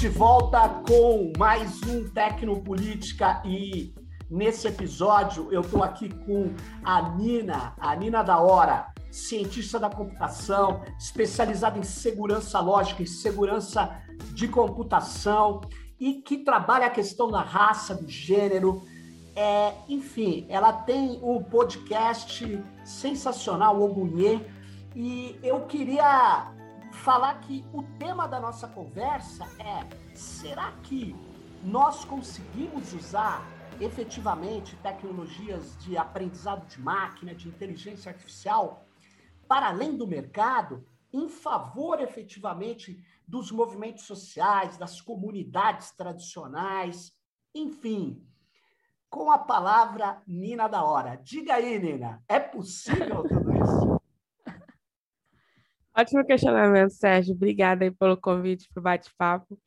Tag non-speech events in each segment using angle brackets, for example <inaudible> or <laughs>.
de volta com mais um Tecnopolítica e nesse episódio eu estou aqui com a Nina, a Nina da Hora, cientista da computação, especializada em segurança lógica e segurança de computação e que trabalha a questão da raça, do gênero. É, enfim, ela tem um podcast sensacional, o Ogunhê, e eu queria falar que o tema da nossa conversa é: será que nós conseguimos usar efetivamente tecnologias de aprendizado de máquina, de inteligência artificial, para além do mercado, em favor efetivamente dos movimentos sociais, das comunidades tradicionais, enfim. Com a palavra Nina da Hora. Diga aí, Nina, é possível tudo isso? Ótimo questionamento, Sérgio. Obrigada aí pelo convite para o bate-papo.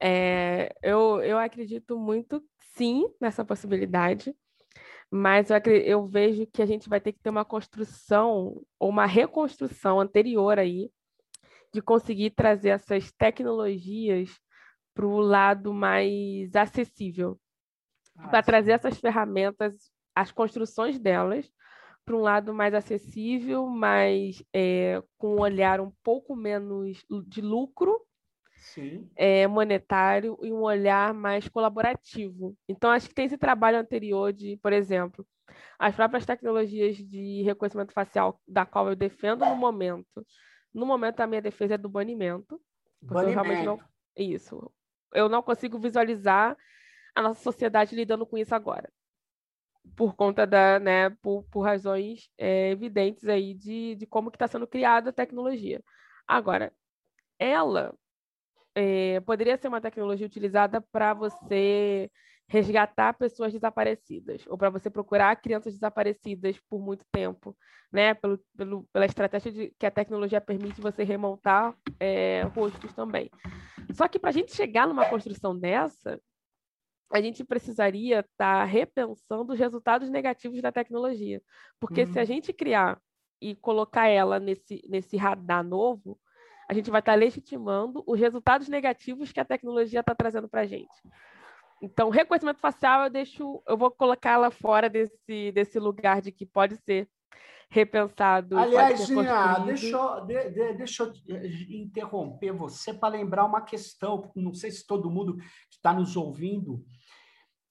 É, eu, eu acredito muito, sim, nessa possibilidade, mas eu, eu vejo que a gente vai ter que ter uma construção ou uma reconstrução anterior aí de conseguir trazer essas tecnologias para o lado mais acessível, ah, para trazer essas ferramentas, as construções delas, para um lado mais acessível, mais é, com um olhar um pouco menos de lucro é, monetário e um olhar mais colaborativo. Então, acho que tem esse trabalho anterior de, por exemplo, as próprias tecnologias de reconhecimento facial, da qual eu defendo no momento. No momento, a minha defesa é do banimento. Porque banimento. eu realmente não. Isso. Eu não consigo visualizar a nossa sociedade lidando com isso agora por conta da, né, por, por razões é, evidentes aí de, de como que está sendo criada a tecnologia. Agora, ela é, poderia ser uma tecnologia utilizada para você resgatar pessoas desaparecidas ou para você procurar crianças desaparecidas por muito tempo, né? Pelo, pelo, pela estratégia de, que a tecnologia permite você remontar é, rostos também. Só que para a gente chegar numa construção dessa, a gente precisaria estar tá repensando os resultados negativos da tecnologia. Porque uhum. se a uhum. gente criar e colocar ela nesse, nesse radar novo, a gente vai estar tá legitimando os resultados negativos que a tecnologia está trazendo para a gente. Então, reconhecimento facial, eu deixo, eu vou colocá-la fora desse, desse lugar de que pode ser repensado. Aliás, Gina, deixa, de, de, deixa eu interromper você para lembrar uma questão, não sei se todo mundo que está nos ouvindo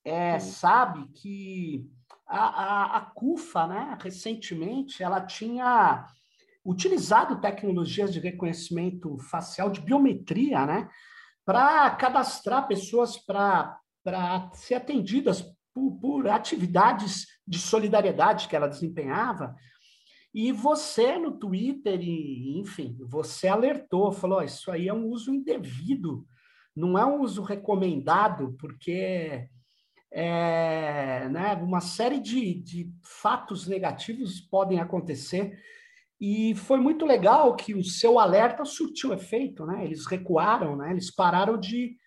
é, sabe que a, a, a CUFA, né, recentemente, ela tinha utilizado tecnologias de reconhecimento facial, de biometria, né, para cadastrar pessoas para ser atendidas por, por atividades de solidariedade que ela desempenhava. E você no Twitter, e, enfim, você alertou, falou: isso aí é um uso indevido, não é um uso recomendado, porque é, né, uma série de, de fatos negativos podem acontecer. E foi muito legal que o seu alerta surtiu efeito, né? Eles recuaram, né? Eles pararam de,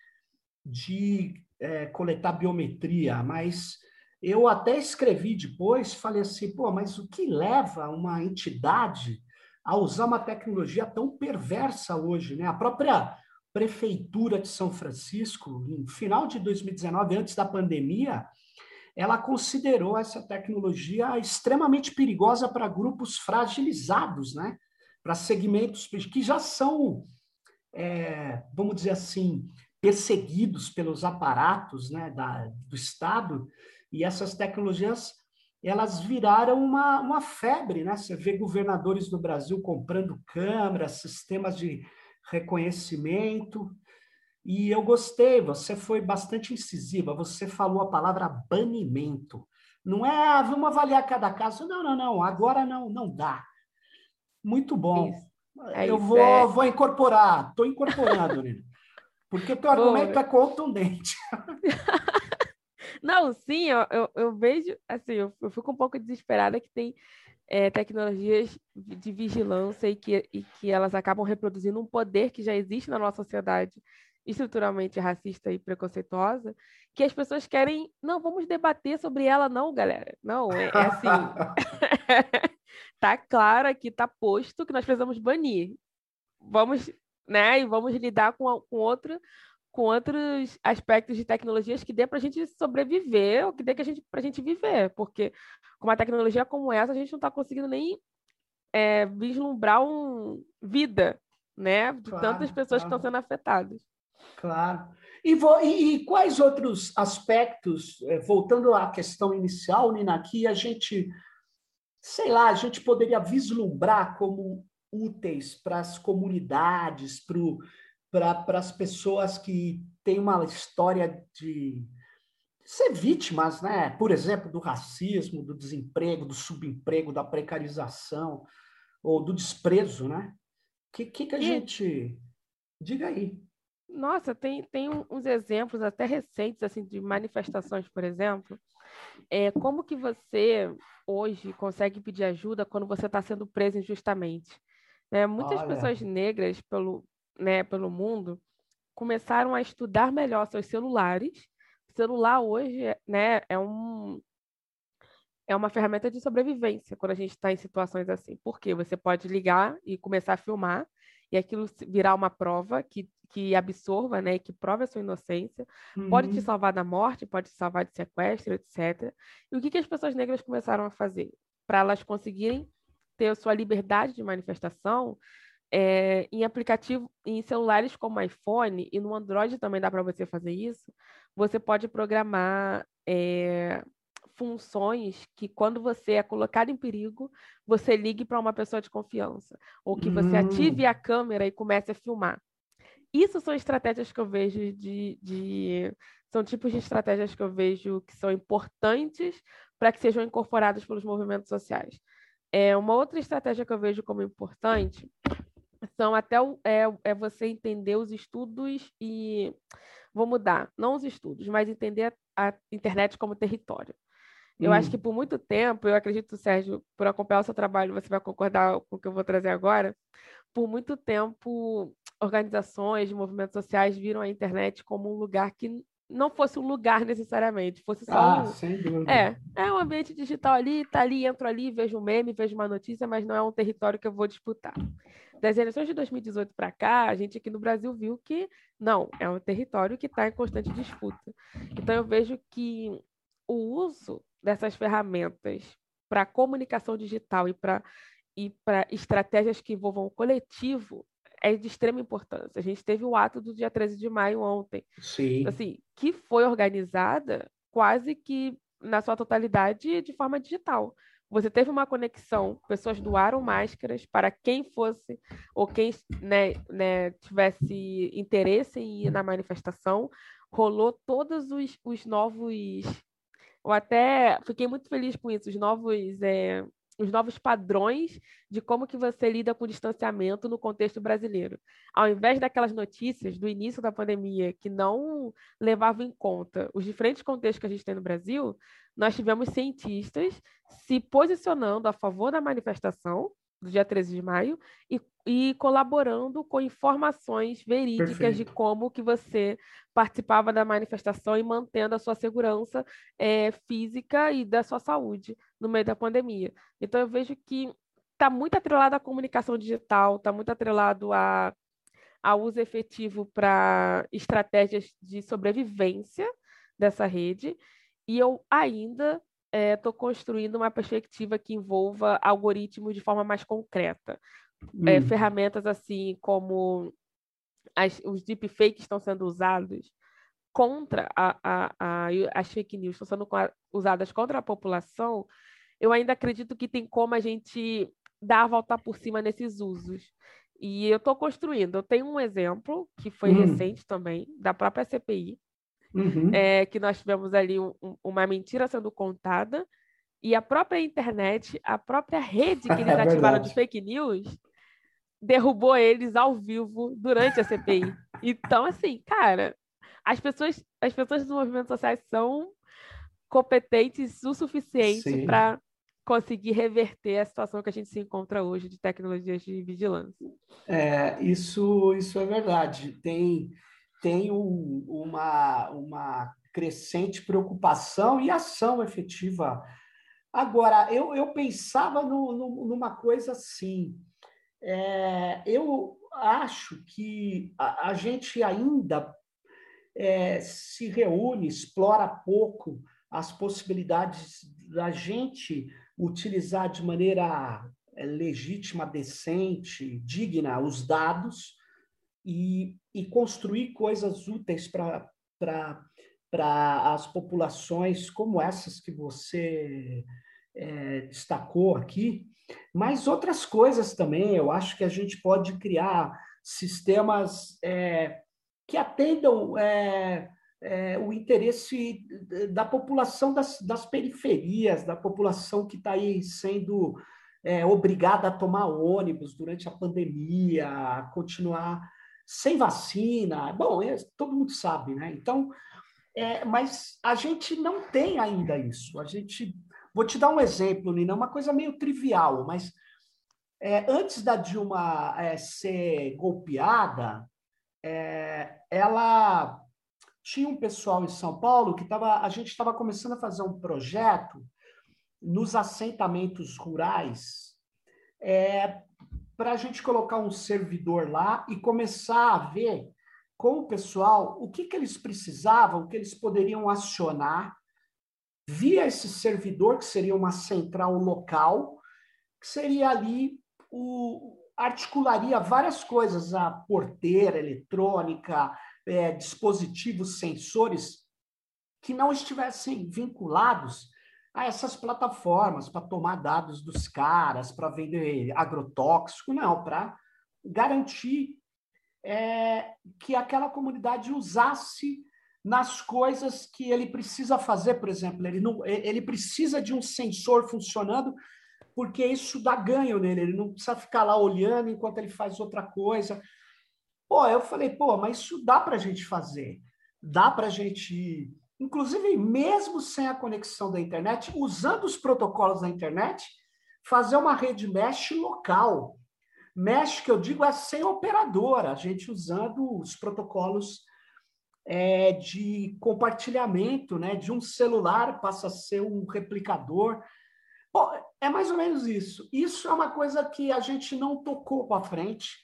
de é, coletar biometria, mas eu até escrevi depois, falei assim, pô, mas o que leva uma entidade a usar uma tecnologia tão perversa hoje, né? A própria prefeitura de São Francisco, no final de 2019, antes da pandemia, ela considerou essa tecnologia extremamente perigosa para grupos fragilizados, né? Para segmentos que já são, é, vamos dizer assim, perseguidos pelos aparatos né, da, do Estado e essas tecnologias elas viraram uma, uma febre, né? Você vê governadores no Brasil comprando câmeras, sistemas de reconhecimento. E eu gostei, você foi bastante incisiva, você falou a palavra banimento. Não é, ah, vamos avaliar cada caso. Não, não, não, agora não, não dá. Muito bom. É eu isso, vou, é. vou incorporar, estou incorporando, <laughs> Nina. Porque teu argumento é contundente. <laughs> Não, sim, eu, eu, eu, vejo, assim, eu, eu fico um pouco desesperada que tem é, tecnologias de vigilância e que, e que elas acabam reproduzindo um poder que já existe na nossa sociedade estruturalmente racista e preconceituosa, que as pessoas querem, não, vamos debater sobre ela, não, galera. Não, é, é assim. <laughs> tá claro aqui, tá posto que nós precisamos banir. Vamos, né, e vamos lidar com, com outro com outros aspectos de tecnologias que dê para a gente sobreviver, ou que dê para a gente viver, porque com uma tecnologia como essa, a gente não está conseguindo nem é, vislumbrar um vida, né, de claro, tantas pessoas claro. que estão sendo afetadas. Claro. E, vou, e, e quais outros aspectos, é, voltando à questão inicial, Nina, que a gente, sei lá, a gente poderia vislumbrar como úteis para as comunidades, para as pessoas que têm uma história de ser vítimas, né? Por exemplo, do racismo, do desemprego, do subemprego, da precarização ou do desprezo, né? O que, que, que a e... gente diga aí? Nossa, tem, tem uns exemplos até recentes assim de manifestações, por exemplo. É, como que você hoje consegue pedir ajuda quando você está sendo preso injustamente? É, muitas Olha. pessoas negras pelo, né, pelo mundo começaram a estudar melhor seus celulares. O celular hoje né, é, um, é uma ferramenta de sobrevivência quando a gente está em situações assim. Porque você pode ligar e começar a filmar e aquilo virar uma prova que, que absorva, né, que prove a sua inocência, uhum. pode te uhum. salvar da morte, pode te salvar de sequestro, etc. E o que, que as pessoas negras começaram a fazer? Para elas conseguirem ter a sua liberdade de manifestação, é, em aplicativo, em celulares como iPhone e no Android também dá para você fazer isso. Você pode programar é, funções que, quando você é colocado em perigo, você ligue para uma pessoa de confiança, ou que você hum. ative a câmera e comece a filmar. Isso são estratégias que eu vejo de, de são tipos de estratégias que eu vejo que são importantes para que sejam incorporadas pelos movimentos sociais. É, uma outra estratégia que eu vejo como importante são até o, é, é você entender os estudos e vou mudar, não os estudos, mas entender a, a internet como território. Eu hum. acho que por muito tempo, eu acredito, Sérgio, por acompanhar o seu trabalho, você vai concordar com o que eu vou trazer agora. Por muito tempo, organizações, movimentos sociais viram a internet como um lugar que não fosse um lugar necessariamente, fosse só ah, um... sem dúvida. É, é um ambiente digital ali, tá ali, entro ali, vejo um meme, vejo uma notícia, mas não é um território que eu vou disputar. Das eleições de 2018 para cá, a gente aqui no Brasil viu que não, é um território que está em constante disputa. Então eu vejo que o uso dessas ferramentas para comunicação digital e para e para estratégias que envolvam o coletivo é de extrema importância. A gente teve o ato do dia 13 de maio ontem. Sim. Assim, que foi organizada quase que na sua totalidade de forma digital. Você teve uma conexão, pessoas doaram máscaras para quem fosse ou quem né, né, tivesse interesse em ir na manifestação. Rolou todos os, os novos eu até fiquei muito feliz com isso, os novos, é, os novos padrões de como que você lida com o distanciamento no contexto brasileiro. Ao invés daquelas notícias do início da pandemia que não levavam em conta os diferentes contextos que a gente tem no Brasil, nós tivemos cientistas se posicionando a favor da manifestação do dia 13 de maio e e colaborando com informações verídicas Perfeito. de como que você participava da manifestação e mantendo a sua segurança é, física e da sua saúde no meio da pandemia. Então eu vejo que está muito atrelado à comunicação digital, está muito atrelado a, a uso efetivo para estratégias de sobrevivência dessa rede. E eu ainda estou é, construindo uma perspectiva que envolva algoritmos de forma mais concreta é, hum. ferramentas assim como as, os deepfakes estão sendo usados contra a, a, a, as fake news, estão sendo usadas contra a população, eu ainda acredito que tem como a gente dar a volta por cima nesses usos. E eu estou construindo. Eu tenho um exemplo que foi hum. recente também, da própria CPI, uhum. é, que nós tivemos ali um, uma mentira sendo contada, e a própria internet, a própria rede que <laughs> eles é ativaram de fake news, derrubou eles ao vivo durante a CPI. Então, assim, cara, as pessoas, as pessoas dos movimentos sociais são competentes o suficiente para conseguir reverter a situação que a gente se encontra hoje de tecnologias de vigilância. É, isso, isso é verdade. Tem, tem um, uma, uma crescente preocupação e ação efetiva. Agora, eu, eu pensava no, no, numa coisa assim, é, eu acho que a, a gente ainda é, se reúne, explora pouco as possibilidades da gente utilizar de maneira é, legítima, decente, digna os dados e, e construir coisas úteis para as populações como essas que você é, destacou aqui, mas outras coisas também. Eu acho que a gente pode criar sistemas é, que atendam é, é, o interesse da população das, das, periferias, da população que está aí sendo é, obrigada a tomar ônibus durante a pandemia, a continuar sem vacina. Bom, é, todo mundo sabe, né? Então, é, mas a gente não tem ainda isso. A gente, vou te dar um exemplo, Nina, uma coisa meio trivial, mas é, antes da Dilma é, ser golpeada, é, ela tinha um pessoal em São Paulo que tava, a gente estava começando a fazer um projeto nos assentamentos rurais é, para a gente colocar um servidor lá e começar a ver com o pessoal o que, que eles precisavam, o que eles poderiam acionar via esse servidor, que seria uma central local, que seria ali o, articularia várias coisas, a porteira eletrônica, é, dispositivos, sensores, que não estivessem vinculados a essas plataformas para tomar dados dos caras, para vender agrotóxico, não, para garantir é, que aquela comunidade usasse nas coisas que ele precisa fazer, por exemplo, ele, não, ele precisa de um sensor funcionando porque isso dá ganho nele, ele não precisa ficar lá olhando enquanto ele faz outra coisa. Pô, eu falei, pô, mas isso dá para a gente fazer, dá para a gente, inclusive mesmo sem a conexão da internet, usando os protocolos da internet, fazer uma rede mesh local. Mesh, que eu digo, é sem operadora, a gente usando os protocolos é, de compartilhamento, né? De um celular passa a ser um replicador. Bom, é mais ou menos isso. Isso é uma coisa que a gente não tocou para frente,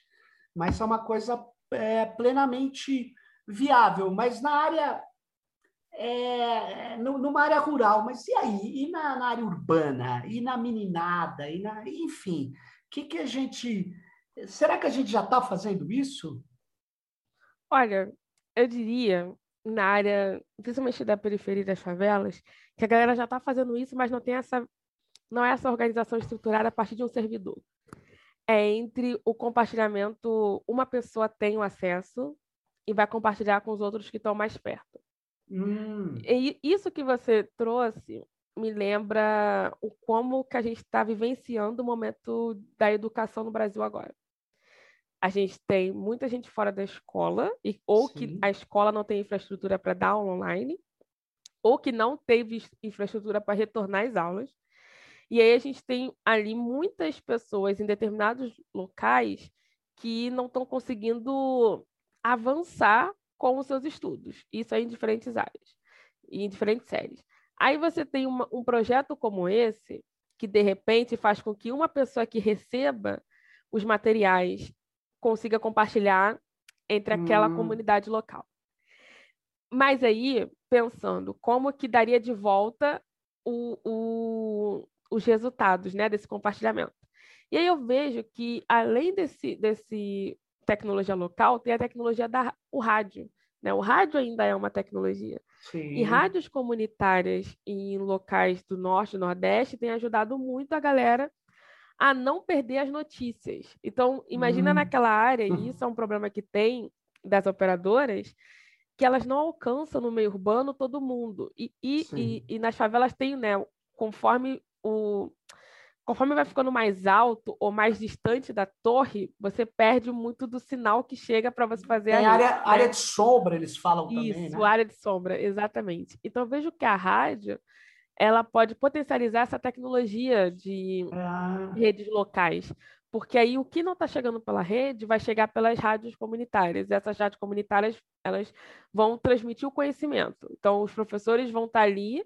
mas é uma coisa é, plenamente viável, mas na área é, numa área rural, mas e aí? E na, na, área urbana? E na meninada? E na, enfim, o que, que a gente. Será que a gente já está fazendo isso? Olha, eu diria, na área, principalmente da periferia das favelas, que a galera já está fazendo isso, mas não tem essa. Não é essa organização estruturada a partir de um servidor é entre o compartilhamento, uma pessoa tem o acesso e vai compartilhar com os outros que estão mais perto. Hum. E isso que você trouxe me lembra o como que a gente está vivenciando o momento da educação no Brasil agora. A gente tem muita gente fora da escola, e, ou Sim. que a escola não tem infraestrutura para dar aula online, ou que não teve infraestrutura para retornar às aulas. E aí a gente tem ali muitas pessoas em determinados locais que não estão conseguindo avançar com os seus estudos. Isso é em diferentes áreas, em diferentes séries. Aí você tem uma, um projeto como esse, que de repente faz com que uma pessoa que receba os materiais consiga compartilhar entre aquela hum. comunidade local. Mas aí, pensando como que daria de volta o, o, os resultados né, desse compartilhamento. E aí eu vejo que, além desse, desse tecnologia local, tem a tecnologia da o rádio. Né? O rádio ainda é uma tecnologia. Sim. E rádios comunitárias em locais do norte e nordeste têm ajudado muito a galera a não perder as notícias. Então, imagina hum. naquela área, e isso é um problema que tem das operadoras, que elas não alcançam no meio urbano todo mundo. E, e, e, e, nas favelas tem, né, conforme o conforme vai ficando mais alto ou mais distante da torre, você perde muito do sinal que chega para você fazer a área, né? área de sombra, eles falam Isso, também, Isso, né? área de sombra, exatamente. Então eu vejo que a rádio ela pode potencializar essa tecnologia de ah. redes locais. Porque aí o que não está chegando pela rede vai chegar pelas rádios comunitárias. E essas rádios comunitárias elas vão transmitir o conhecimento. Então, os professores vão estar tá ali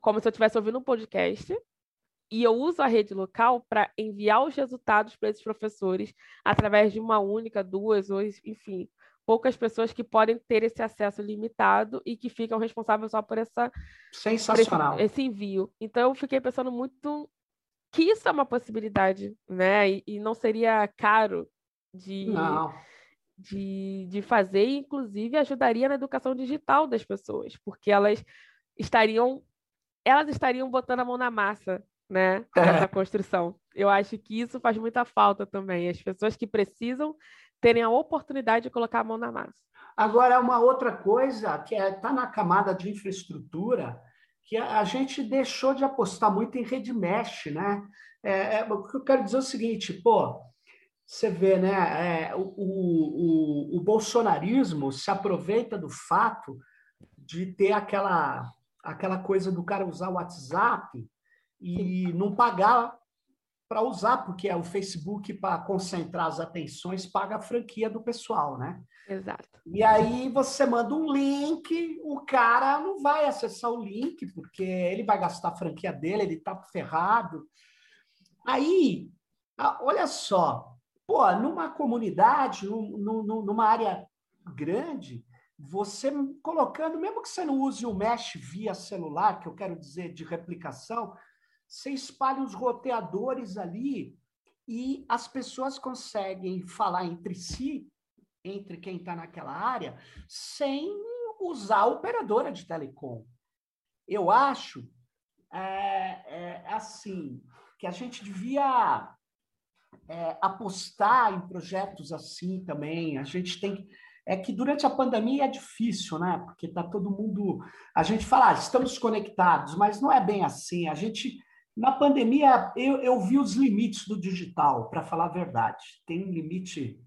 como se eu estivesse ouvindo um podcast, e eu uso a rede local para enviar os resultados para esses professores através de uma única, duas, ou enfim, poucas pessoas que podem ter esse acesso limitado e que ficam responsáveis só por essa sensacional por esse, esse, envio. Então eu fiquei pensando muito que isso é uma possibilidade, né? E, e não seria caro de, não. de, de fazer, e inclusive ajudaria na educação digital das pessoas, porque elas estariam elas estariam botando a mão na massa, né, nessa é. construção. Eu acho que isso faz muita falta também, as pessoas que precisam terem a oportunidade de colocar a mão na massa. Agora, uma outra coisa que está é, tá na camada de infraestrutura, que a, a, gente deixou de apostar muito em rede mesh, né? É, é, o que eu quero dizer é o seguinte, pô, você vê, né? É, o, o, o, bolsonarismo se aproveita do fato de ter aquela, aquela coisa do cara usar o WhatsApp e não pagar para usar, porque é o Facebook, para concentrar as atenções, paga a franquia do pessoal, né? Exato. E aí você manda um link, o cara não vai acessar o link, porque ele vai gastar a franquia dele, ele está ferrado. Aí, olha só, pô, numa comunidade, numa área grande, você colocando, mesmo que você não use o mesh via celular, que eu quero dizer de replicação, você espalha os roteadores ali e as pessoas conseguem falar entre si, entre quem está naquela área, sem usar a operadora de telecom. Eu acho é, é, assim que a gente devia é, apostar em projetos assim também. A gente tem é que durante a pandemia é difícil, né? Porque está todo mundo. A gente fala, ah, estamos conectados, mas não é bem assim. A gente na pandemia, eu, eu vi os limites do digital, para falar a verdade. Tem um limite,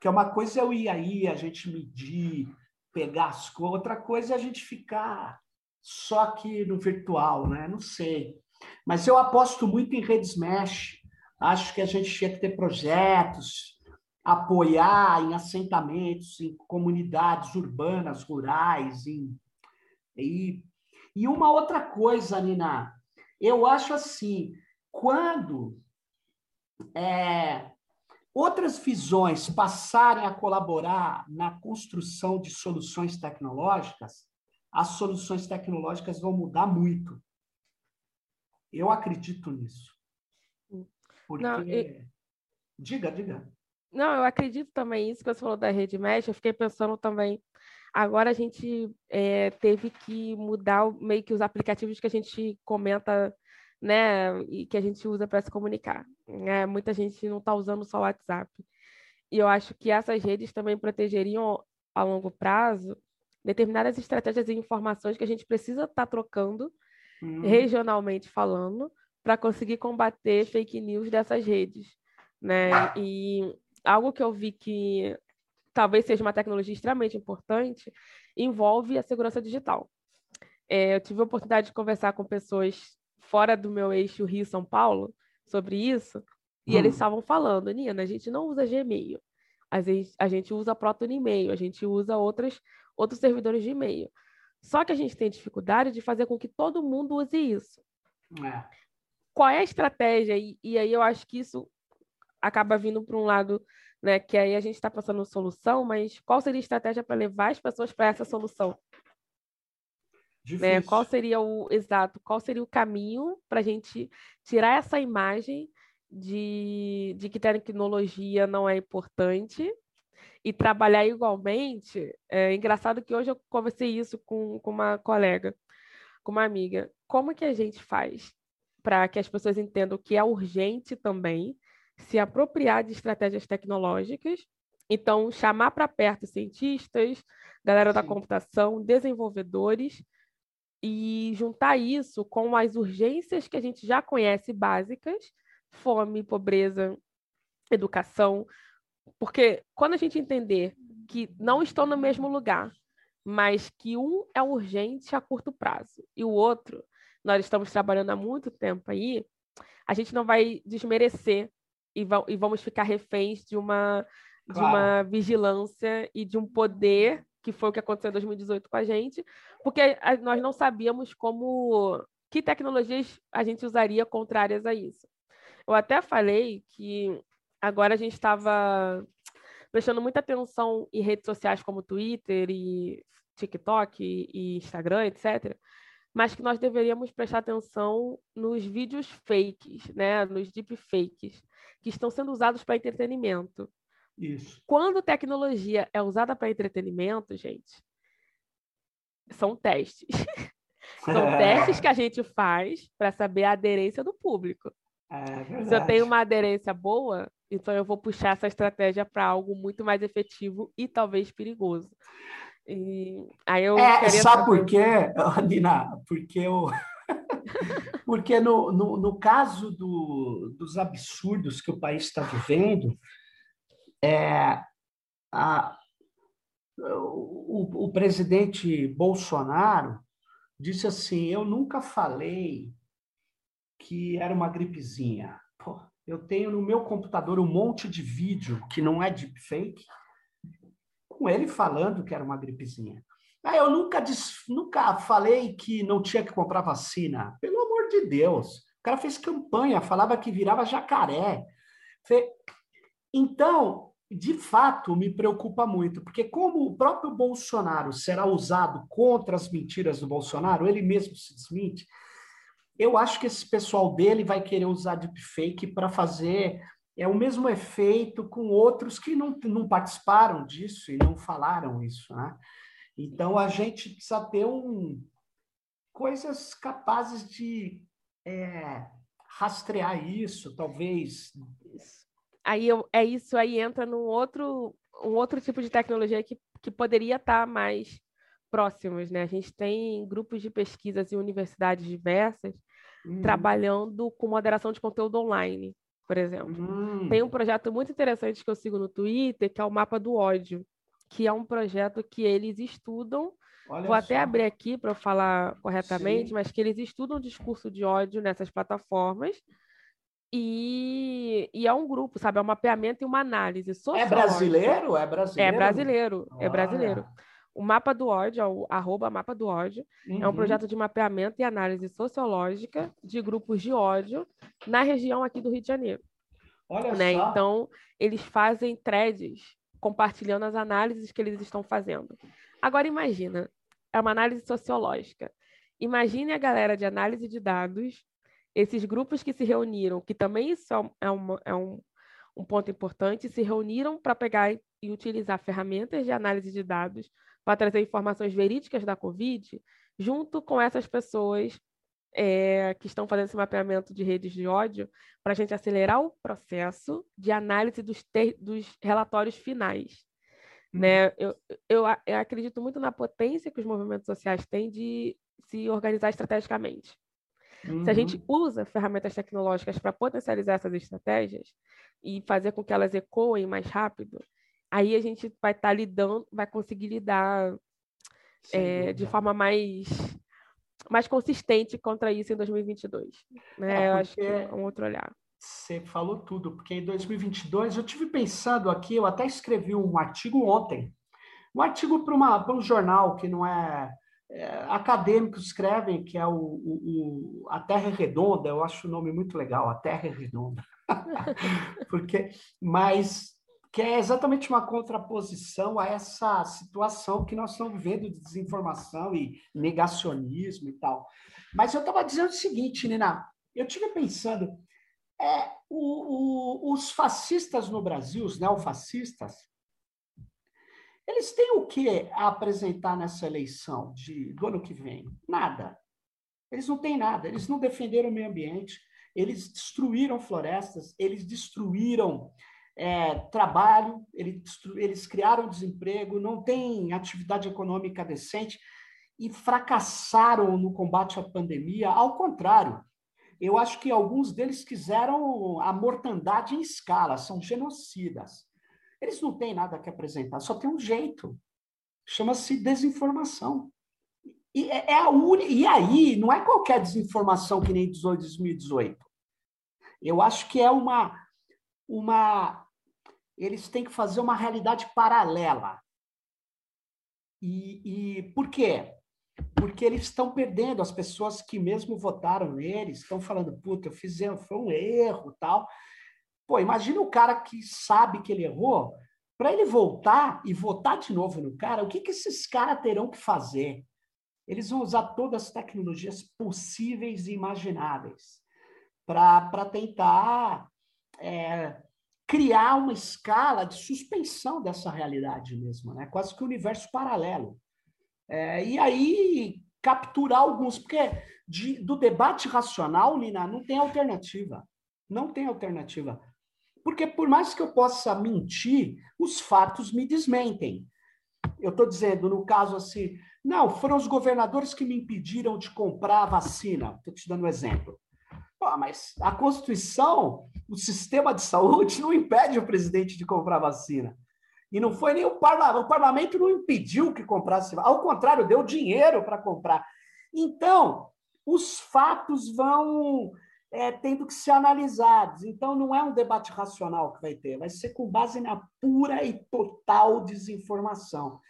que é uma coisa é eu ir aí, a gente medir, pegar as coisas, outra coisa é a gente ficar só aqui no virtual, né? Não sei. Mas eu aposto muito em redes mesh. Acho que a gente tinha que ter projetos, apoiar em assentamentos, em comunidades urbanas, rurais, em, e, e uma outra coisa, Nina, eu acho assim, quando é, outras visões passarem a colaborar na construção de soluções tecnológicas, as soluções tecnológicas vão mudar muito. Eu acredito nisso. Porque... Não, eu... Diga, diga. Não, eu acredito também isso que você falou da rede mesh. Eu fiquei pensando também. Agora a gente é, teve que mudar meio que os aplicativos que a gente comenta, né, e que a gente usa para se comunicar. É, muita gente não está usando só o WhatsApp. E eu acho que essas redes também protegeriam a longo prazo determinadas estratégias e informações que a gente precisa estar tá trocando, hum. regionalmente falando, para conseguir combater fake news dessas redes. Né? E algo que eu vi que talvez seja uma tecnologia extremamente importante envolve a segurança digital. É, eu tive a oportunidade de conversar com pessoas fora do meu eixo Rio-São Paulo sobre isso, e hum. eles estavam falando, Nina, a gente não usa Gmail, a gente, a gente usa Proton e-mail, a gente usa outras, outros servidores de e-mail. Só que a gente tem dificuldade de fazer com que todo mundo use isso. É. Qual é a estratégia? E, e aí eu acho que isso acaba vindo para um lado, né? Que aí a gente está passando solução, mas qual seria a estratégia para levar as pessoas para essa solução? Né? Qual seria o exato? Qual seria o caminho para a gente tirar essa imagem de, de que tecnologia não é importante e trabalhar igualmente? É engraçado que hoje eu conversei isso com, com uma colega, com uma amiga. Como que a gente faz para que as pessoas entendam que é urgente também se apropriar de estratégias tecnológicas. Então, chamar para perto cientistas, galera Sim. da computação, desenvolvedores, e juntar isso com as urgências que a gente já conhece básicas, fome, pobreza, educação, porque quando a gente entender que não estão no mesmo lugar, mas que um é urgente a curto prazo e o outro nós estamos trabalhando há muito tempo aí, a gente não vai desmerecer e, e vamos ficar reféns de uma, claro. de uma vigilância e de um poder, que foi o que aconteceu em 2018 com a gente, porque a, nós não sabíamos como que tecnologias a gente usaria contrárias a isso. Eu até falei que agora a gente estava prestando muita atenção em redes sociais como Twitter e TikTok e, e Instagram, etc., mas que nós deveríamos prestar atenção nos vídeos fakes, né, nos deepfakes, que estão sendo usados para entretenimento. Isso. Quando tecnologia é usada para entretenimento, gente, são testes. <laughs> são é. <laughs> testes que a gente faz para saber a aderência do público. É Se eu tenho uma aderência boa, então eu vou puxar essa estratégia para algo muito mais efetivo e talvez perigoso. E aí eu é, sabe por quê, <laughs> Nina? Porque eu <laughs> porque no, no, no caso do, dos absurdos que o país está vivendo, é, a, o, o presidente Bolsonaro disse assim: Eu nunca falei que era uma gripezinha. Pô, eu tenho no meu computador um monte de vídeo que não é deepfake, com ele falando que era uma gripezinha. Ah, eu nunca, nunca falei que não tinha que comprar vacina. Pelo amor de Deus. O cara fez campanha, falava que virava jacaré. Então, de fato, me preocupa muito, porque como o próprio Bolsonaro será usado contra as mentiras do Bolsonaro, ele mesmo se desmente, eu acho que esse pessoal dele vai querer usar deepfake para fazer é o mesmo efeito com outros que não, não participaram disso e não falaram isso, né? Então a gente precisa ter um, coisas capazes de é, rastrear isso, talvez. Aí eu, é isso aí entra num outro um outro tipo de tecnologia que, que poderia estar mais próximos, né? A gente tem grupos de pesquisas em universidades diversas uhum. trabalhando com moderação de conteúdo online, por exemplo. Uhum. Tem um projeto muito interessante que eu sigo no Twitter, que é o Mapa do Ódio, que é um projeto que eles estudam. Olha Vou só. até abrir aqui para eu falar corretamente, Sim. mas que eles estudam o discurso de ódio nessas plataformas. E, e, é um grupo, sabe? É um mapeamento e uma análise. É brasileiro? É brasileiro? É brasileiro, é brasileiro. O Mapa do Ódio, é o arroba Mapa do Ódio, uhum. é um uhum. projeto de mapeamento e análise sociológica de grupos de ódio na região aqui do Rio de Janeiro. Olha né? só. Então, eles fazem threads compartilhando as análises que eles estão fazendo. Agora, imagina, é uma análise sociológica. Imagine a galera de análise de dados, esses grupos que se reuniram, que também isso é, uma, é um, um ponto importante, se reuniram para pegar e utilizar ferramentas de análise de dados para trazer informações verídicas da Covid, junto com essas pessoas é, que estão fazendo esse mapeamento de redes de ódio, para a gente acelerar o processo de análise dos, dos relatórios finais. Uhum. Né? Eu, eu, eu, acredito muito na potência que os movimentos sociais têm de se organizar estrategicamente. Uhum. Se a gente uhum. usa ferramentas tecnológicas para potencializar essas estratégias e fazer com que elas ecoem mais rápido, aí a gente vai estar tá lidando, vai conseguir lidar é, de forma mais mais consistente contra isso em 2022. Né? É, eu acho que é um outro olhar. Você falou tudo, porque em 2022 eu tive pensando aqui, eu até escrevi um artigo ontem, um artigo para um jornal que não é, é acadêmicos escrevem, que é o, o, o, A Terra é Redonda, eu acho o nome muito legal, A Terra é Redonda. <laughs> porque, mas que é exatamente uma contraposição a essa situação que nós estamos vivendo de desinformação e negacionismo e tal. Mas eu estava dizendo o seguinte, Nina, eu tive pensando, é, o, o, os fascistas no Brasil, os neofascistas, eles têm o que apresentar nessa eleição de, do ano que vem? Nada. Eles não têm nada. Eles não defenderam o meio ambiente, eles destruíram florestas, eles destruíram é, trabalho, eles, eles criaram desemprego, não tem atividade econômica decente e fracassaram no combate à pandemia. Ao contrário, eu acho que alguns deles quiseram a mortandade em escala, são genocidas. Eles não têm nada que apresentar, só tem um jeito. Chama-se desinformação. E, é, é a un... e aí, não é qualquer desinformação que nem 2018. Eu acho que é uma, uma eles têm que fazer uma realidade paralela. E, e por quê? Porque eles estão perdendo as pessoas que mesmo votaram neles, estão falando, puta, eu fiz foi um erro, tal. Pô, imagina o cara que sabe que ele errou, Para ele voltar e votar de novo no cara, o que, que esses caras terão que fazer? Eles vão usar todas as tecnologias possíveis e imagináveis para tentar é, criar uma escala de suspensão dessa realidade mesmo, né? quase que um universo paralelo. É, e aí capturar alguns, porque de, do debate racional, Nina, não tem alternativa. Não tem alternativa. Porque por mais que eu possa mentir, os fatos me desmentem. Eu estou dizendo, no caso assim, não, foram os governadores que me impediram de comprar a vacina. Estou te dando um exemplo. Pô, mas a Constituição, o sistema de saúde não impede o presidente de comprar vacina. E não foi nem o parlamento. O parlamento não impediu que comprasse. Ao contrário, deu dinheiro para comprar. Então, os fatos vão é, tendo que ser analisados. Então, não é um debate racional que vai ter, vai ser com base na pura e total desinformação.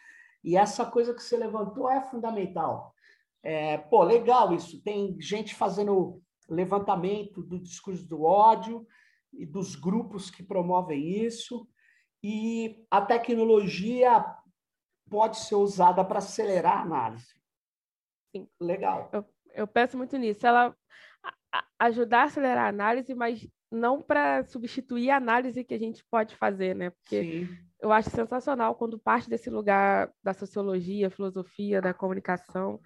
E essa coisa que você levantou é fundamental. É, pô, legal isso. Tem gente fazendo levantamento do discurso do ódio e dos grupos que promovem isso. E a tecnologia pode ser usada para acelerar a análise. Sim. Legal. Eu, eu penso muito nisso. Ela ajudar a acelerar a análise, mas não para substituir a análise que a gente pode fazer, né? Porque Sim. eu acho sensacional quando parte desse lugar da sociologia, filosofia, da comunicação,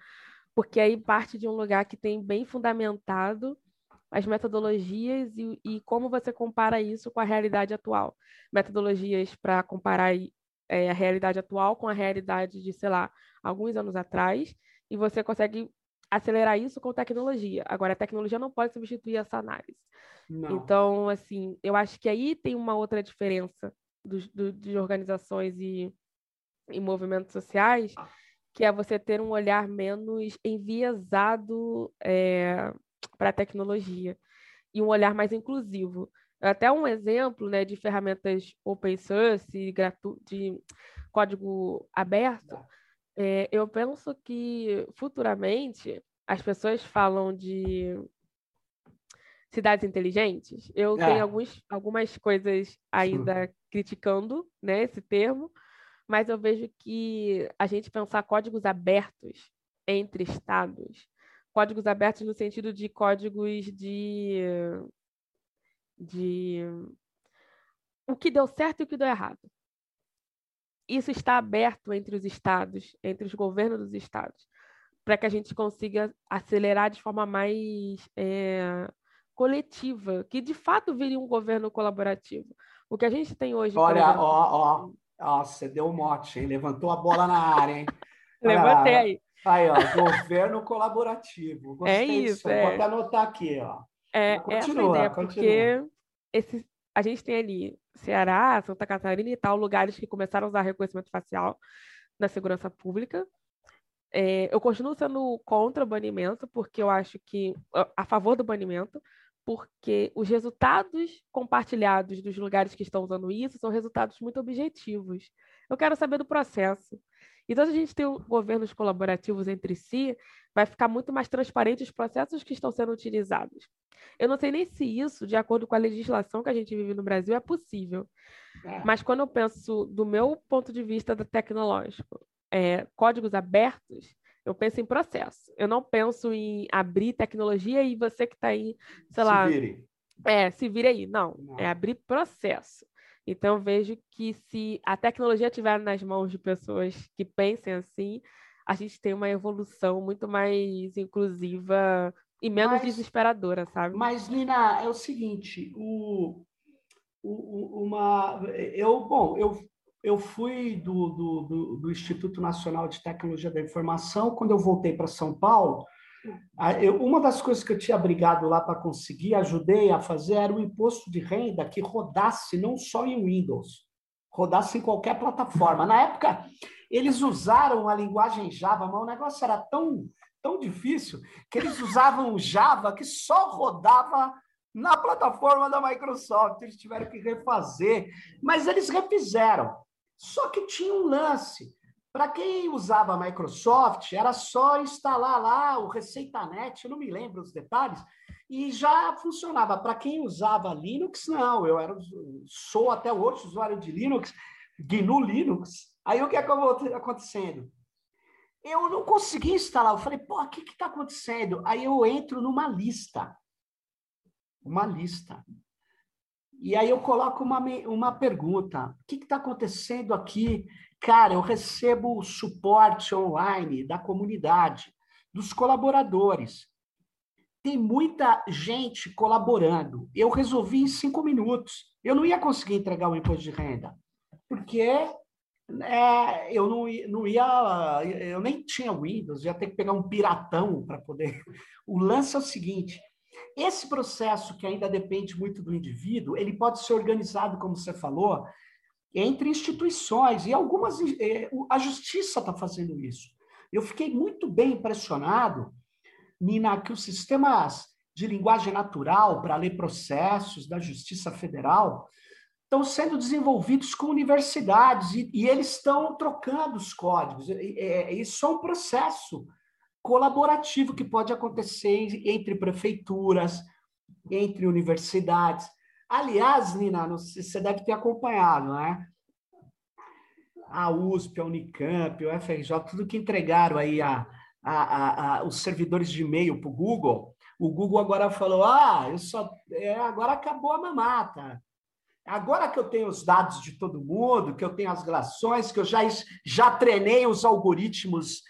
porque aí parte de um lugar que tem bem fundamentado as metodologias e, e como você compara isso com a realidade atual. Metodologias para comparar é, a realidade atual com a realidade de, sei lá, alguns anos atrás, e você consegue acelerar isso com tecnologia. Agora, a tecnologia não pode substituir essa análise. Não. Então, assim, eu acho que aí tem uma outra diferença do, do, de organizações e, e movimentos sociais, que é você ter um olhar menos enviesado é, para a tecnologia e um olhar mais inclusivo. Até um exemplo né, de ferramentas open source, de código aberto, é, eu penso que futuramente as pessoas falam de cidades inteligentes. Eu é. tenho alguns, algumas coisas ainda criticando né, esse termo, mas eu vejo que a gente pensar códigos abertos entre estados, códigos abertos no sentido de códigos de, de o que deu certo e o que deu errado isso está aberto entre os estados, entre os governos dos estados, para que a gente consiga acelerar de forma mais é, coletiva, que de fato viria um governo colaborativo. O que a gente tem hoje. Olha, ó, ó, ó, você deu um mote, hein? Levantou a bola na área, hein? Levantei aí. Aí, ó, governo colaborativo. Gostei é isso. Disso. É... Vou até anotar aqui, ó. É, continua, essa ideia, continua. porque esse, a gente tem ali Ceará, Santa Catarina e tal, lugares que começaram a usar reconhecimento facial na segurança pública. É, eu continuo sendo contra o banimento, porque eu acho que. a favor do banimento, porque os resultados compartilhados dos lugares que estão usando isso são resultados muito objetivos. Eu quero saber do processo. Então, se a gente tem governos colaborativos entre si, vai ficar muito mais transparente os processos que estão sendo utilizados. Eu não sei nem se isso, de acordo com a legislação que a gente vive no Brasil, é possível. É. Mas quando eu penso do meu ponto de vista tecnológico, é, códigos abertos, eu penso em processo. Eu não penso em abrir tecnologia e você que está aí, sei se lá. Vire. É, se vire aí. Não, não, é abrir processo. Então, eu vejo que se a tecnologia estiver nas mãos de pessoas que pensem assim, a gente tem uma evolução muito mais inclusiva e menos mas, desesperadora, sabe? Mas, Nina, é o seguinte, o, o, uma, eu, bom, eu, eu fui do, do, do, do Instituto Nacional de Tecnologia da Informação, quando eu voltei para São Paulo, eu, uma das coisas que eu tinha brigado lá para conseguir, ajudei a fazer, era o imposto de renda que rodasse não só em Windows, rodasse em qualquer plataforma. Na época, eles usaram a linguagem Java, mas o negócio era tão, tão difícil que eles usavam Java que só rodava na plataforma da Microsoft. Eles tiveram que refazer, mas eles refizeram. Só que tinha um lance. Para quem usava a Microsoft, era só instalar lá o ReceitaNet, eu não me lembro os detalhes, e já funcionava. Para quem usava Linux, não. Eu era, sou até hoje usuário de Linux, GNU Linux. Aí o que acabou acontecendo? Eu não consegui instalar. Eu falei, pô, o que está acontecendo? Aí eu entro numa lista. Uma lista. E aí eu coloco uma, uma pergunta: o que está acontecendo aqui? Cara, eu recebo suporte online da comunidade, dos colaboradores. Tem muita gente colaborando. Eu resolvi em cinco minutos. Eu não ia conseguir entregar o imposto de renda, porque é, eu não, não ia, eu nem tinha Windows, ia ter que pegar um piratão para poder. <laughs> O lance é o seguinte: esse processo, que ainda depende muito do indivíduo, ele pode ser organizado, como você falou, entre instituições, e algumas. Eh, a justiça está fazendo isso. Eu fiquei muito bem impressionado, Nina, que os sistemas de linguagem natural para ler processos da Justiça Federal estão sendo desenvolvidos com universidades e, e eles estão trocando os códigos. É, isso é um processo colaborativo que pode acontecer entre prefeituras, entre universidades. Aliás, Nina, você deve ter acompanhado, né? A USP, a Unicamp, o FRJ, tudo que entregaram aí a, a, a, os servidores de e-mail para o Google. O Google agora falou: ah, eu só, é, agora acabou a mamata. Agora que eu tenho os dados de todo mundo, que eu tenho as relações, que eu já, já treinei os algoritmos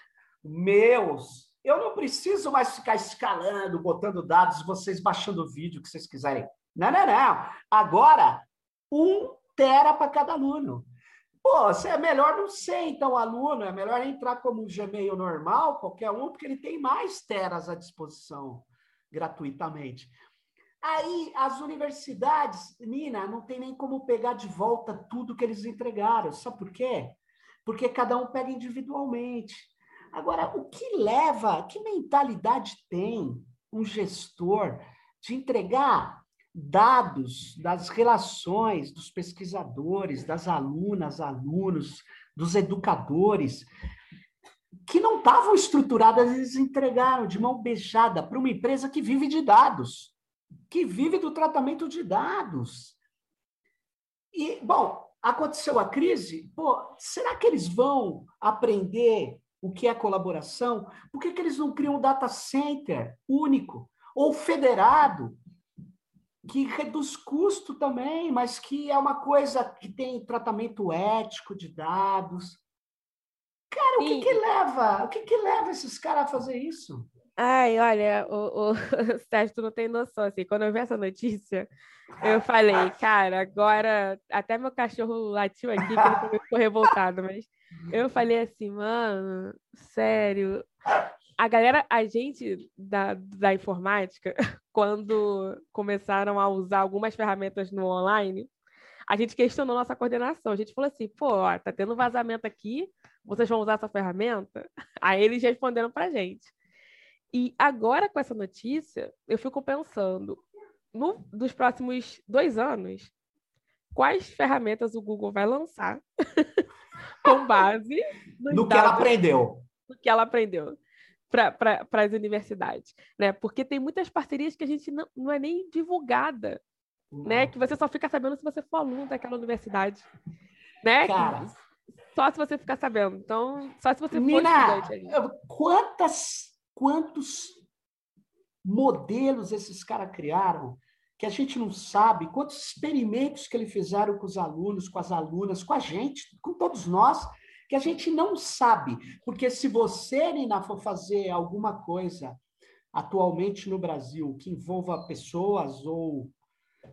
meus, eu não preciso mais ficar escalando, botando dados, vocês baixando o vídeo que vocês quiserem. Não, não, não. Agora, um tera para cada aluno. Pô, você é melhor não ser, então, aluno, é melhor entrar como um Gmail normal, qualquer um, porque ele tem mais teras à disposição gratuitamente. Aí, as universidades, Nina, não tem nem como pegar de volta tudo que eles entregaram. Sabe por quê? Porque cada um pega individualmente. Agora, o que leva, que mentalidade tem um gestor de entregar dados das relações dos pesquisadores, das alunas, alunos, dos educadores, que não estavam estruturadas, eles entregaram de mão beijada para uma empresa que vive de dados, que vive do tratamento de dados. E, bom, aconteceu a crise, pô, será que eles vão aprender o que é colaboração, por que, que eles não criam um data center único ou federado, que reduz custo também, mas que é uma coisa que tem tratamento ético de dados? Cara, o que, que leva? O que, que leva esses caras a fazer isso? Ai, olha, o, o <laughs> Sérgio, tu não tem noção, assim, quando eu vi essa notícia, eu falei, cara, agora até meu cachorro latiu aqui, que ele <laughs> ficou revoltado, mas eu falei assim, mano, sério. A galera, a gente da, da informática, <laughs> quando começaram a usar algumas ferramentas no online, a gente questionou nossa coordenação. A gente falou assim, pô, ó, tá tendo vazamento aqui, vocês vão usar essa ferramenta? <laughs> Aí eles responderam pra gente. E agora, com essa notícia, eu fico pensando, no, dos próximos dois anos, quais ferramentas o Google vai lançar <laughs> com base no que ela aprendeu. No que ela aprendeu para as universidades, né? Porque tem muitas parcerias que a gente não, não é nem divulgada, né? Que você só fica sabendo se você for aluno daquela universidade, né? Cara, só se você ficar sabendo. Então, só se você Nina, for estudante. Ali. Quantas, quantos modelos esses caras criaram que a gente não sabe quantos experimentos que eles fizeram com os alunos, com as alunas, com a gente, com todos nós, que a gente não sabe. Porque se você, Nina, for fazer alguma coisa atualmente no Brasil que envolva pessoas ou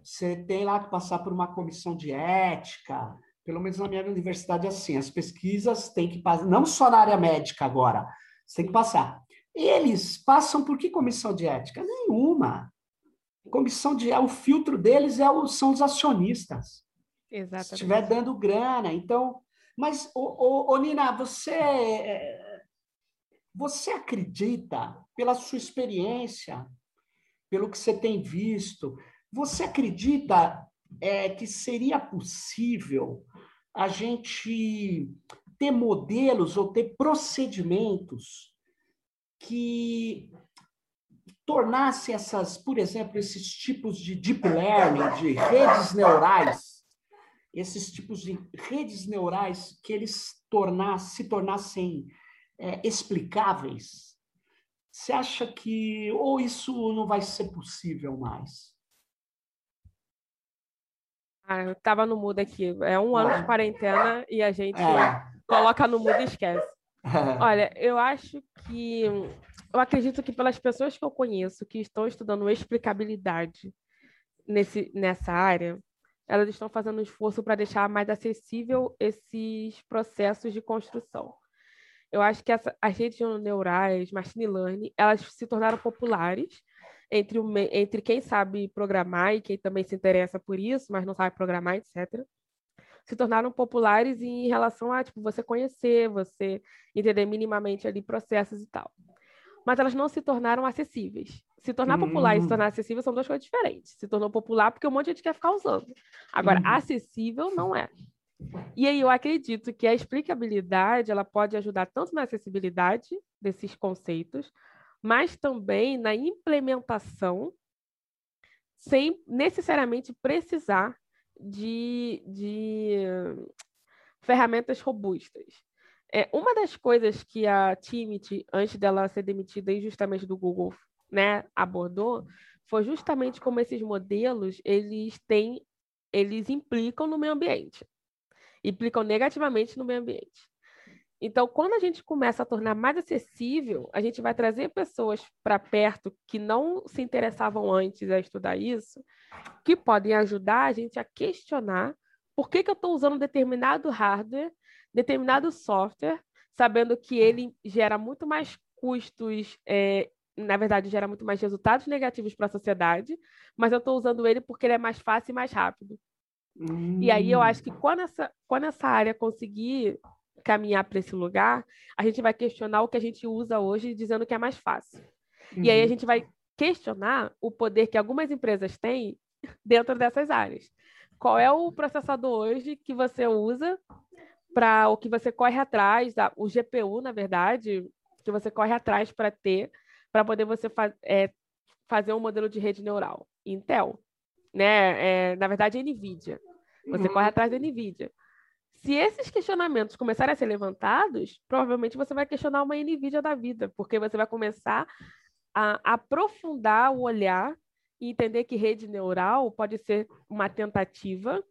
você tem lá que passar por uma comissão de ética, pelo menos na minha universidade é assim, as pesquisas têm que passar, não só na área médica agora, você tem que passar. Eles passam por que comissão de ética? Nenhuma comissão de. O filtro deles é o, são os acionistas. Exatamente. Se estiver dando grana. Então. Mas, ô, ô, ô, Nina, você. Você acredita, pela sua experiência, pelo que você tem visto, você acredita é, que seria possível a gente ter modelos ou ter procedimentos que tornasse essas, por exemplo, esses tipos de deep learning, de redes neurais, esses tipos de redes neurais que eles tornar, se tornassem é, explicáveis, você acha que ou isso não vai ser possível mais? Ah, eu estava no mudo aqui. É um ano de quarentena e a gente é. coloca no mudo e esquece. <laughs> Olha, eu acho que eu acredito que pelas pessoas que eu conheço que estão estudando explicabilidade nesse, nessa área, elas estão fazendo um esforço para deixar mais acessível esses processos de construção. Eu acho que essa, as redes neurais, machine learning, elas se tornaram populares entre, o, entre quem sabe programar e quem também se interessa por isso, mas não sabe programar, etc. Se tornaram populares em relação a tipo, você conhecer, você entender minimamente ali processos e tal mas elas não se tornaram acessíveis. Se tornar popular e se hum. tornar acessível são duas coisas diferentes. Se tornou popular porque um monte de gente quer ficar usando. Agora, uhum. acessível não é. E aí eu acredito que a explicabilidade ela pode ajudar tanto na acessibilidade desses conceitos, mas também na implementação, sem necessariamente precisar de, de ferramentas robustas. É, uma das coisas que a Timothy, antes dela ser demitida injustamente do Google, né, abordou, foi justamente como esses modelos, eles têm, eles implicam no meio ambiente. Implicam negativamente no meio ambiente. Então, quando a gente começa a tornar mais acessível, a gente vai trazer pessoas para perto que não se interessavam antes a estudar isso, que podem ajudar a gente a questionar por que, que eu estou usando determinado hardware determinado software, sabendo que ele gera muito mais custos, é, na verdade, gera muito mais resultados negativos para a sociedade, mas eu estou usando ele porque ele é mais fácil e mais rápido. Hum. E aí eu acho que hum. quando essa, quando essa área conseguir caminhar para esse lugar, a gente vai questionar o que a gente usa hoje dizendo que é mais fácil. Uhum. E aí a uhum. gente vai questionar o poder que algumas empresas têm dentro dessas áreas. Qual é o processador hoje que você usa para o que você corre atrás, o GPU, na verdade, que você corre atrás para ter, para poder você fa é, fazer um modelo de rede neural. Intel, né? É, na verdade, é NVIDIA. Você uhum. corre atrás da NVIDIA. Se esses questionamentos começarem a ser levantados, provavelmente você vai questionar uma NVIDIA da vida, porque você vai começar a aprofundar o olhar e entender que rede neural pode ser uma tentativa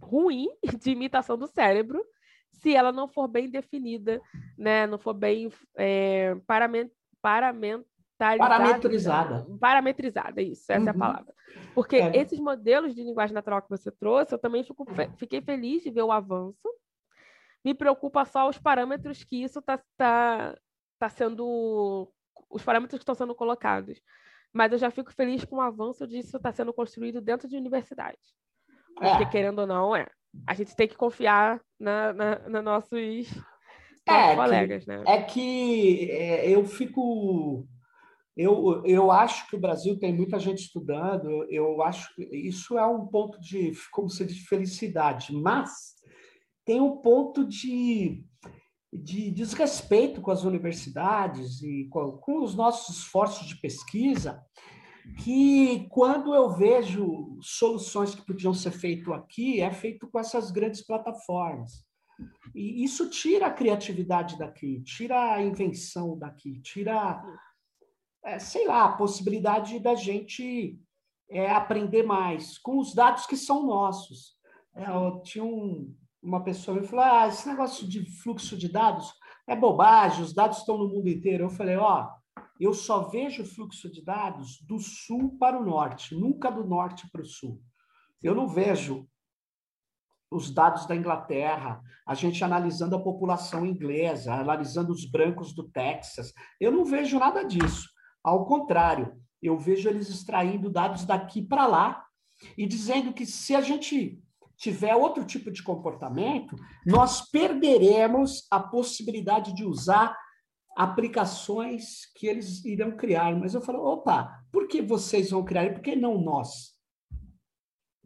ruim <laughs> de imitação do cérebro se ela não for bem definida, né? não for bem é, parament, parametrizada. Parametrizada, isso, essa uhum. é a uhum. palavra. Porque é. esses modelos de linguagem natural que você trouxe, eu também fico, fiquei feliz de ver o avanço. Me preocupa só os parâmetros que isso está tá, tá sendo. os parâmetros que estão sendo colocados. Mas eu já fico feliz com o avanço disso estar tá sendo construído dentro de universidade. Porque, é. querendo ou não, é a gente tem que confiar na, na, na nossos, é, colegas, que, né? É que é, eu fico. Eu, eu acho que o Brasil tem muita gente estudando, eu acho que isso é um ponto de, como se diz, felicidade, mas tem um ponto de, de desrespeito com as universidades e com, com os nossos esforços de pesquisa, que quando eu vejo soluções que podiam ser feitas aqui, é feito com essas grandes plataformas. E isso tira a criatividade daqui, tira a invenção daqui, tira, é, sei lá, a possibilidade da gente é, aprender mais com os dados que são nossos. É, eu tinha um, uma pessoa que falou: ah, esse negócio de fluxo de dados é bobagem, os dados estão no mundo inteiro. Eu falei: ó. Eu só vejo fluxo de dados do sul para o norte, nunca do norte para o sul. Eu não vejo os dados da Inglaterra, a gente analisando a população inglesa, analisando os brancos do Texas. Eu não vejo nada disso. Ao contrário, eu vejo eles extraindo dados daqui para lá e dizendo que se a gente tiver outro tipo de comportamento, nós perderemos a possibilidade de usar aplicações que eles irão criar. Mas eu falo, opa, por que vocês vão criar e por que não nós?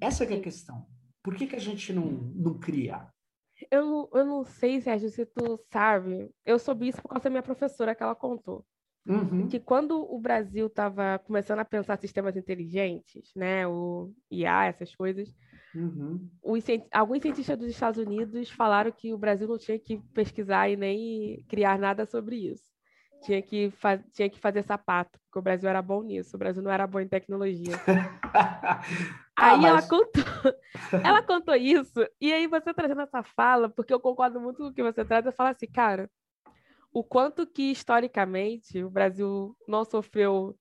Essa é a questão. Por que, que a gente não, não cria? Eu, eu não sei, Sérgio, se tu sabe. Eu soube isso por causa da minha professora que ela contou. Uhum. Que quando o Brasil estava começando a pensar sistemas inteligentes, né, o IA, essas coisas, Uhum. Os, alguns cientistas dos Estados Unidos falaram que o Brasil não tinha que pesquisar e nem criar nada sobre isso. Tinha que, tinha que fazer sapato, porque o Brasil era bom nisso, o Brasil não era bom em tecnologia. <laughs> ah, aí mas... ela contou, <laughs> ela contou isso, e aí você trazendo essa fala, porque eu concordo muito com o que você traz, eu falo assim, cara, o quanto que historicamente o Brasil não sofreu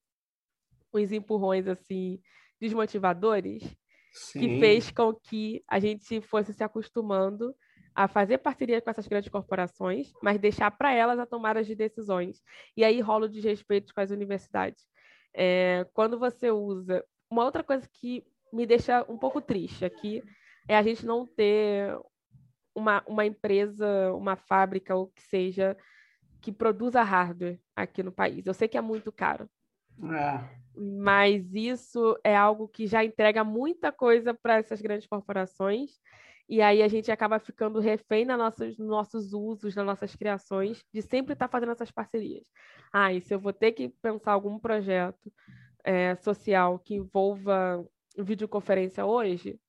uns empurrões assim desmotivadores Sim. que fez com que a gente fosse se acostumando a fazer parceria com essas grandes corporações, mas deixar para elas a tomada de decisões. E aí rola o desrespeito com as universidades. É, quando você usa. Uma outra coisa que me deixa um pouco triste aqui é a gente não ter uma, uma empresa, uma fábrica, ou que seja, que produza hardware aqui no país. Eu sei que é muito caro. É mas isso é algo que já entrega muita coisa para essas grandes corporações, e aí a gente acaba ficando refém nos nossos, nos nossos usos, nas nossas criações, de sempre estar tá fazendo essas parcerias. Ah, e se eu vou ter que pensar algum projeto é, social que envolva videoconferência hoje,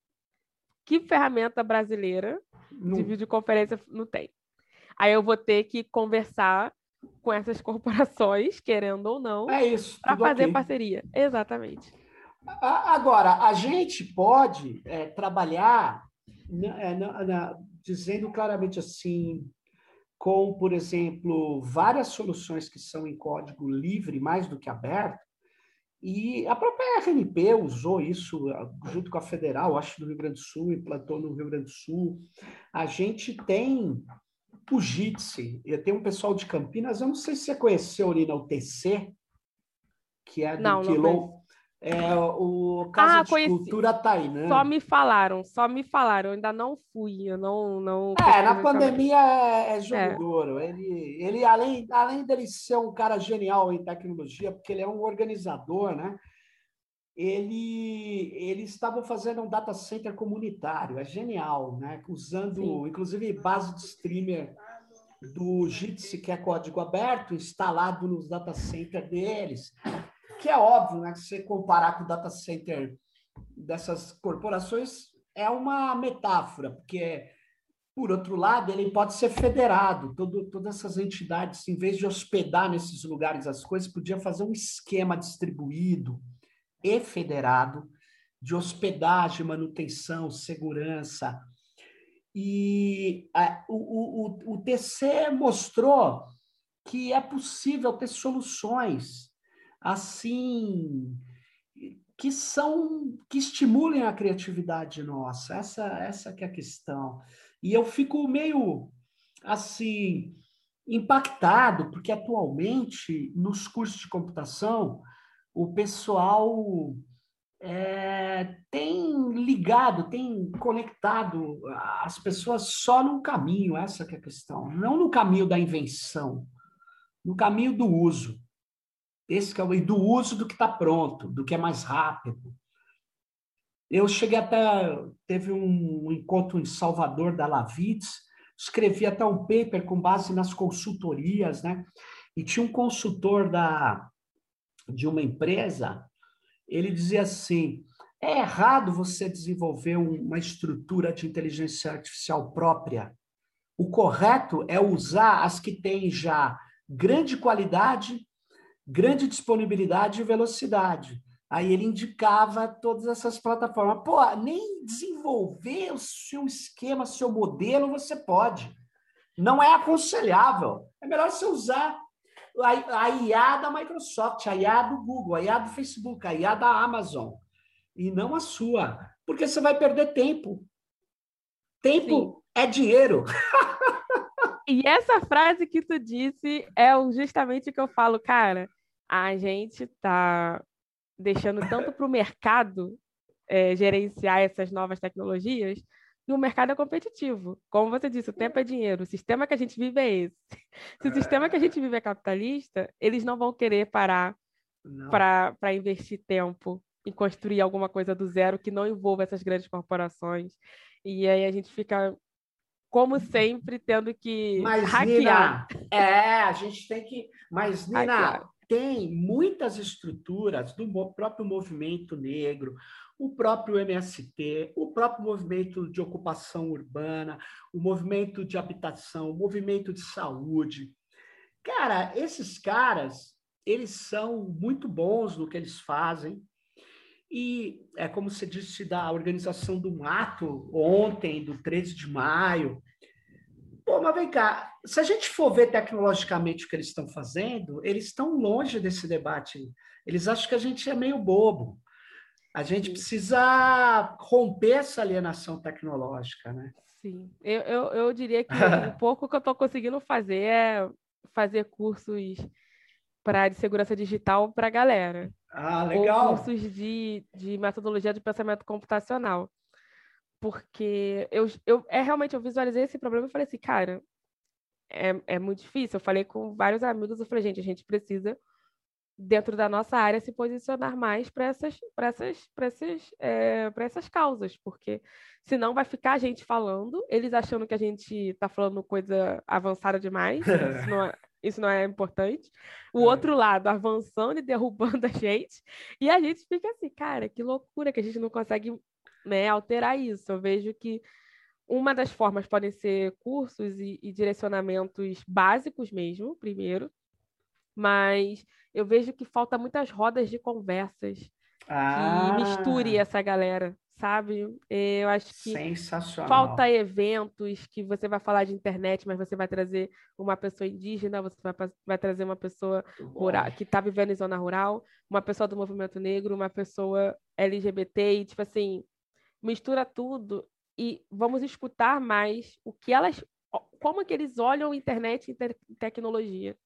que ferramenta brasileira não. de videoconferência não tem? Aí eu vou ter que conversar com essas corporações, <laughs> querendo ou não, é para fazer okay. parceria. Exatamente. Agora, a gente pode é, trabalhar na, na, na, dizendo claramente assim, com, por exemplo, várias soluções que são em código livre, mais do que aberto, e a própria RNP usou isso junto com a Federal, acho, do Rio Grande do Sul, implantou no Rio Grande do Sul. A gente tem o Jitsi. Eu tenho um pessoal de Campinas, eu não sei se você conheceu ali na UTC, que é do não, Quilom. é o Casa ah, de conheci. Cultura Tainã. Só me falaram, só me falaram, eu ainda não fui, eu não. não é, na pandemia é, é jogo é. Ele, ele além, além dele ser um cara genial em tecnologia, porque ele é um organizador, né? Ele, eles estavam fazendo um data center comunitário, é genial, né? Usando, Sim. inclusive, base de streamer do Jitsi, que é código aberto, instalado nos data center deles, que é óbvio, né? Que se você comparar com o data center dessas corporações, é uma metáfora, porque, por outro lado, ele pode ser federado, todo, todas essas entidades, em vez de hospedar nesses lugares as coisas, podia fazer um esquema distribuído, e federado de hospedagem, manutenção, segurança. E a, o, o, o TC mostrou que é possível ter soluções assim que são que estimulem a criatividade nossa. Essa essa que é a questão. E eu fico meio assim impactado porque atualmente nos cursos de computação o pessoal é, tem ligado, tem conectado as pessoas só num caminho, essa é a questão, não no caminho da invenção, no caminho do uso. Esse que é o do uso do que está pronto, do que é mais rápido. Eu cheguei até, teve um encontro em Salvador da Lavitz, escrevi até um paper com base nas consultorias, né? E tinha um consultor da de uma empresa, ele dizia assim: é errado você desenvolver uma estrutura de inteligência artificial própria. O correto é usar as que têm já grande qualidade, grande disponibilidade e velocidade. Aí ele indicava todas essas plataformas. Pô, nem desenvolver o seu esquema, seu modelo, você pode. Não é aconselhável. É melhor você usar a, IA da Microsoft, a IA do Google, a IA do Facebook, a IA da Amazon, e não a sua, porque você vai perder tempo. Tempo Sim. é dinheiro. <laughs> E essa frase que tu disse é justamente o que eu falo, cara. A gente tá deixando tanto para o mercado é, gerenciar essas novas tecnologias e o mercado é competitivo. Como você disse, o tempo é dinheiro. O sistema que a gente vive é esse. <laughs> Se o sistema que a gente vive é capitalista, eles não vão querer parar para investir tempo em construir alguma coisa do zero que não envolva essas grandes corporações. E aí a gente fica, como sempre, tendo que Mas, hackear. Nina, é, a gente tem que. Mas, Nina, tem muitas estruturas do próprio movimento negro, o próprio MST, o próprio movimento de ocupação urbana, o movimento de habitação, o movimento de saúde. Cara, esses caras, eles são muito bons no que eles fazem. E é como você disse da organização do ato ontem, do 13 de maio. Pô, mas vem cá, se a gente for ver tecnologicamente o que eles estão fazendo, eles estão longe desse debate. Eles acham que a gente é meio bobo. A gente Sim. precisa romper essa alienação tecnológica, né? Sim, eu, eu, eu diria que um <laughs> pouco que eu estou conseguindo fazer é fazer cursos para de segurança digital para a galera. Ah, legal. Ou cursos de, de metodologia de pensamento computacional. Porque eu, eu é realmente eu visualizei esse problema e falei assim, cara, é, é muito difícil. Eu falei com vários amigos, eu falei, gente, a gente precisa dentro da nossa área, se posicionar mais para essas, essas, essas, é, essas causas, porque senão vai ficar a gente falando, eles achando que a gente está falando coisa avançada demais, isso, não é, isso não é importante, o é. outro lado avançando e derrubando a gente, e a gente fica assim, cara, que loucura que a gente não consegue né, alterar isso. Eu vejo que uma das formas podem ser cursos e, e direcionamentos básicos mesmo, primeiro, mas eu vejo que falta muitas rodas de conversas ah. que misture essa galera, sabe? Eu acho que falta eventos que você vai falar de internet, mas você vai trazer uma pessoa indígena, você vai, vai trazer uma pessoa rural, que está vivendo em zona rural, uma pessoa do movimento negro, uma pessoa LGBT, e tipo assim, mistura tudo e vamos escutar mais o que elas, como que eles olham internet e tecnologia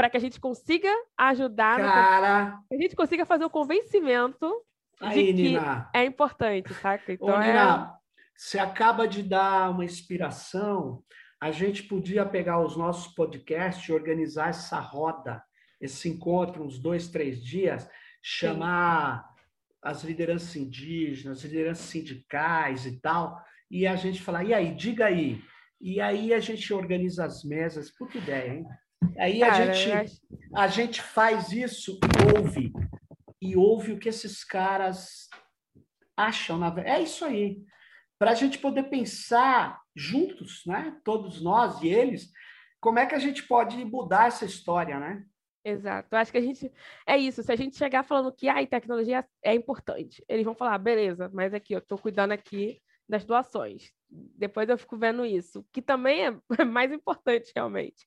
para que a gente consiga ajudar, Cara... que a gente consiga fazer o convencimento Aí, de que Nina. é importante, saca? Então, Ô, é... Nina, você acaba de dar uma inspiração. A gente podia pegar os nossos podcasts e organizar essa roda, esse encontro, uns dois, três dias, chamar Sim. as lideranças indígenas, as lideranças sindicais e tal, e a gente falar, e aí, diga aí. E aí a gente organiza as mesas. Puta ideia, hein? Aí a, Cara, gente, acho... a gente faz isso e ouve. E ouve o que esses caras acham. Na... É isso aí. Para a gente poder pensar juntos, né? todos nós e eles, como é que a gente pode mudar essa história, né? Exato. Acho que a gente. É isso. Se a gente chegar falando que a tecnologia é importante, eles vão falar, beleza, mas aqui, eu estou cuidando aqui das doações. Depois eu fico vendo isso, que também é <laughs> mais importante, realmente.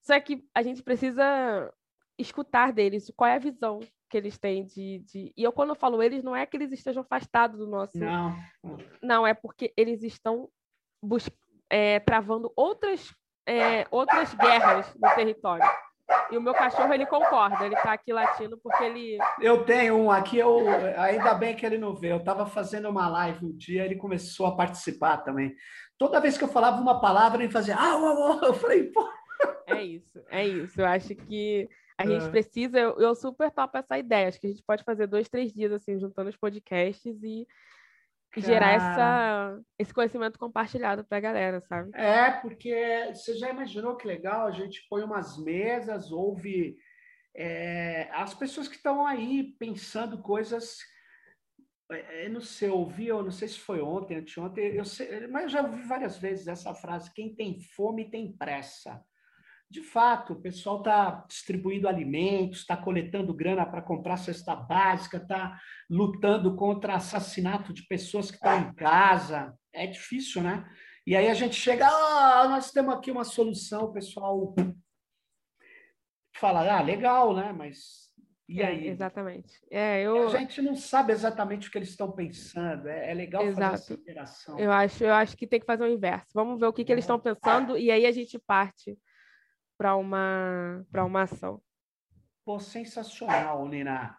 Só que a gente precisa escutar deles qual é a visão que eles têm de, de... E eu, quando eu falo eles, não é que eles estejam afastados do nosso. Não. Não, é porque eles estão bus... É, travando outras, é, outras guerras no território. E o meu cachorro, ele concorda, ele está aqui latindo porque ele. Eu tenho um aqui, eu, ainda bem que ele não vê. Eu estava fazendo uma live um dia, ele começou a participar também. Toda vez que eu falava uma palavra, ele fazia. Ah, oh, oh. eu falei, pô, é isso, é isso. Eu acho que a gente é. precisa, eu, eu, super topo essa ideia. Acho que a gente pode fazer dois, três dias assim, juntando os podcasts e gerar essa, esse conhecimento compartilhado para a galera, sabe? É, porque você já imaginou que legal? A gente põe umas mesas, ouve é, as pessoas que estão aí pensando coisas. É, eu não sei, eu ouvi, eu não sei se foi ontem, anteontem, eu sei, mas eu já ouvi várias vezes essa frase: quem tem fome tem pressa de fato, o pessoal está distribuindo alimentos, está coletando grana para comprar cesta básica, está lutando contra assassinato de pessoas que estão em casa. É difícil, né? E aí a gente chega, ah, nós temos aqui uma solução, o pessoal fala, ah, legal, né? Mas e é, aí? É, exatamente. É, eu... A gente não sabe exatamente o que eles estão pensando. É, é legal Exato. fazer essa interação. Eu acho, eu acho que tem que fazer o inverso. Vamos ver o que, que eles estão pensando e aí a gente parte para uma, uma ação. Pô, sensacional, Nina.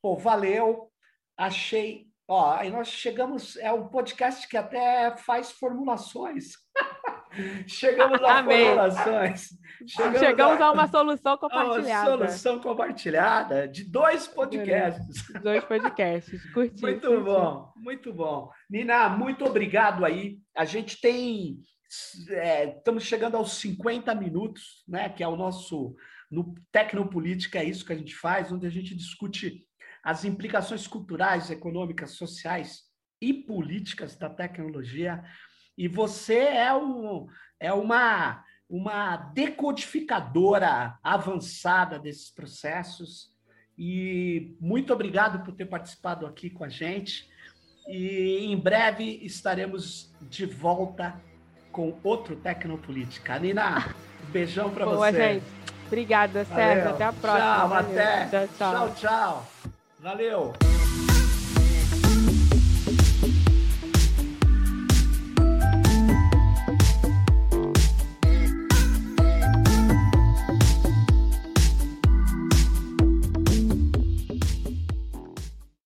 Pô, valeu. Achei. Ó, aí nós chegamos. É um podcast que até faz formulações. <laughs> chegamos a formulações. Chegamos, chegamos a... a, uma solução <laughs> compartilhada. Uma solução compartilhada de dois podcasts. Dois podcasts. <laughs> Curti. Muito curti. bom, muito bom. Nina, muito obrigado aí. A gente tem é, estamos chegando aos 50 minutos, né, que é o nosso no Tecnopolítica é isso que a gente faz, onde a gente discute as implicações culturais, econômicas, sociais e políticas da tecnologia. E você é, um, é uma, uma decodificadora avançada desses processos. E muito obrigado por ter participado aqui com a gente. E em breve estaremos de volta com outro Tecnopolítica. Nina, beijão para você. Boa, gente. Obrigada, Sérgio. Até a próxima. Tchau, Valeu. até. Tchau, tchau. tchau. Valeu.